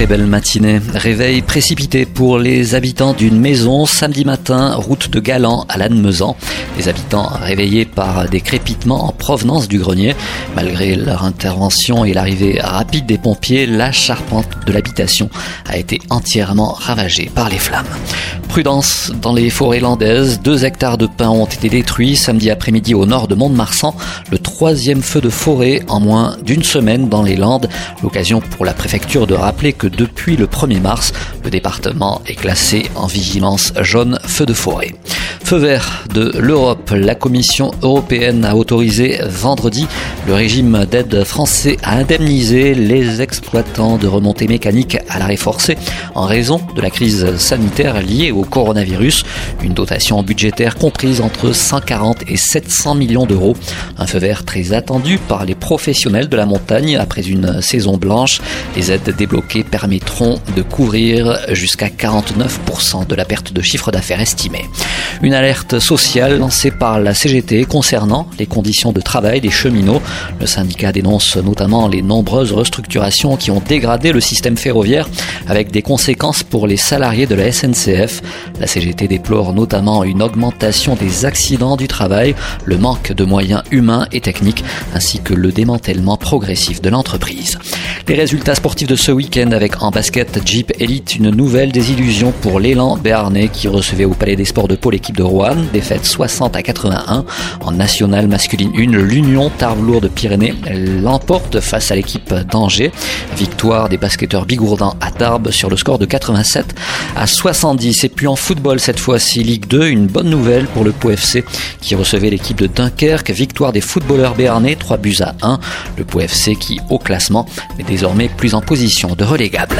Très belle matinée. Réveil précipité pour les habitants d'une maison samedi matin, route de Galan à Lannemezan. Les habitants réveillés par des crépitements en provenance du grenier. Malgré leur intervention et l'arrivée rapide des pompiers, la charpente de l'habitation a été entièrement ravagée par les flammes. Prudence dans les forêts landaises. Deux hectares de pins ont été détruits samedi après-midi au nord de Mont-de-Marsan. Le troisième feu de forêt en moins d'une semaine dans les Landes. L'occasion pour la préfecture de rappeler que depuis le 1er mars, le département est classé en vigilance jaune feu de forêt. Feu vert de l'Europe. La Commission européenne a autorisé vendredi le régime d'aide français à indemniser les exploitants de remontées mécaniques à l'arrêt forcé en raison de la crise sanitaire liée au coronavirus. Une dotation budgétaire comprise entre 140 et 700 millions d'euros. Un feu vert très attendu par les professionnels de la montagne après une saison blanche. Les aides débloquées permettront de couvrir jusqu'à 49% de la perte de chiffre d'affaires estimée. Alerte sociale lancée par la CGT concernant les conditions de travail des cheminots. Le syndicat dénonce notamment les nombreuses restructurations qui ont dégradé le système ferroviaire avec des conséquences pour les salariés de la SNCF. La CGT déplore notamment une augmentation des accidents du travail, le manque de moyens humains et techniques ainsi que le démantèlement progressif de l'entreprise. Les résultats sportifs de ce week-end avec en basket Jeep Elite une nouvelle désillusion pour l'élan béarnais qui recevait au Palais des Sports de Pau l'équipe de Rouen, défaite 60 à 81. En nationale masculine 1, l'Union Tarbes-Lourdes Pyrénées l'emporte face à l'équipe d'Angers. Victoire des basketteurs bigourdans à Tarbes sur le score de 87 à 70. Et puis en football cette fois-ci, Ligue 2, une bonne nouvelle pour le Pau FC qui recevait l'équipe de Dunkerque. Victoire des footballeurs béarnais, 3 buts à 1. Le Pau qui, au classement, est désormais plus en position de relégable.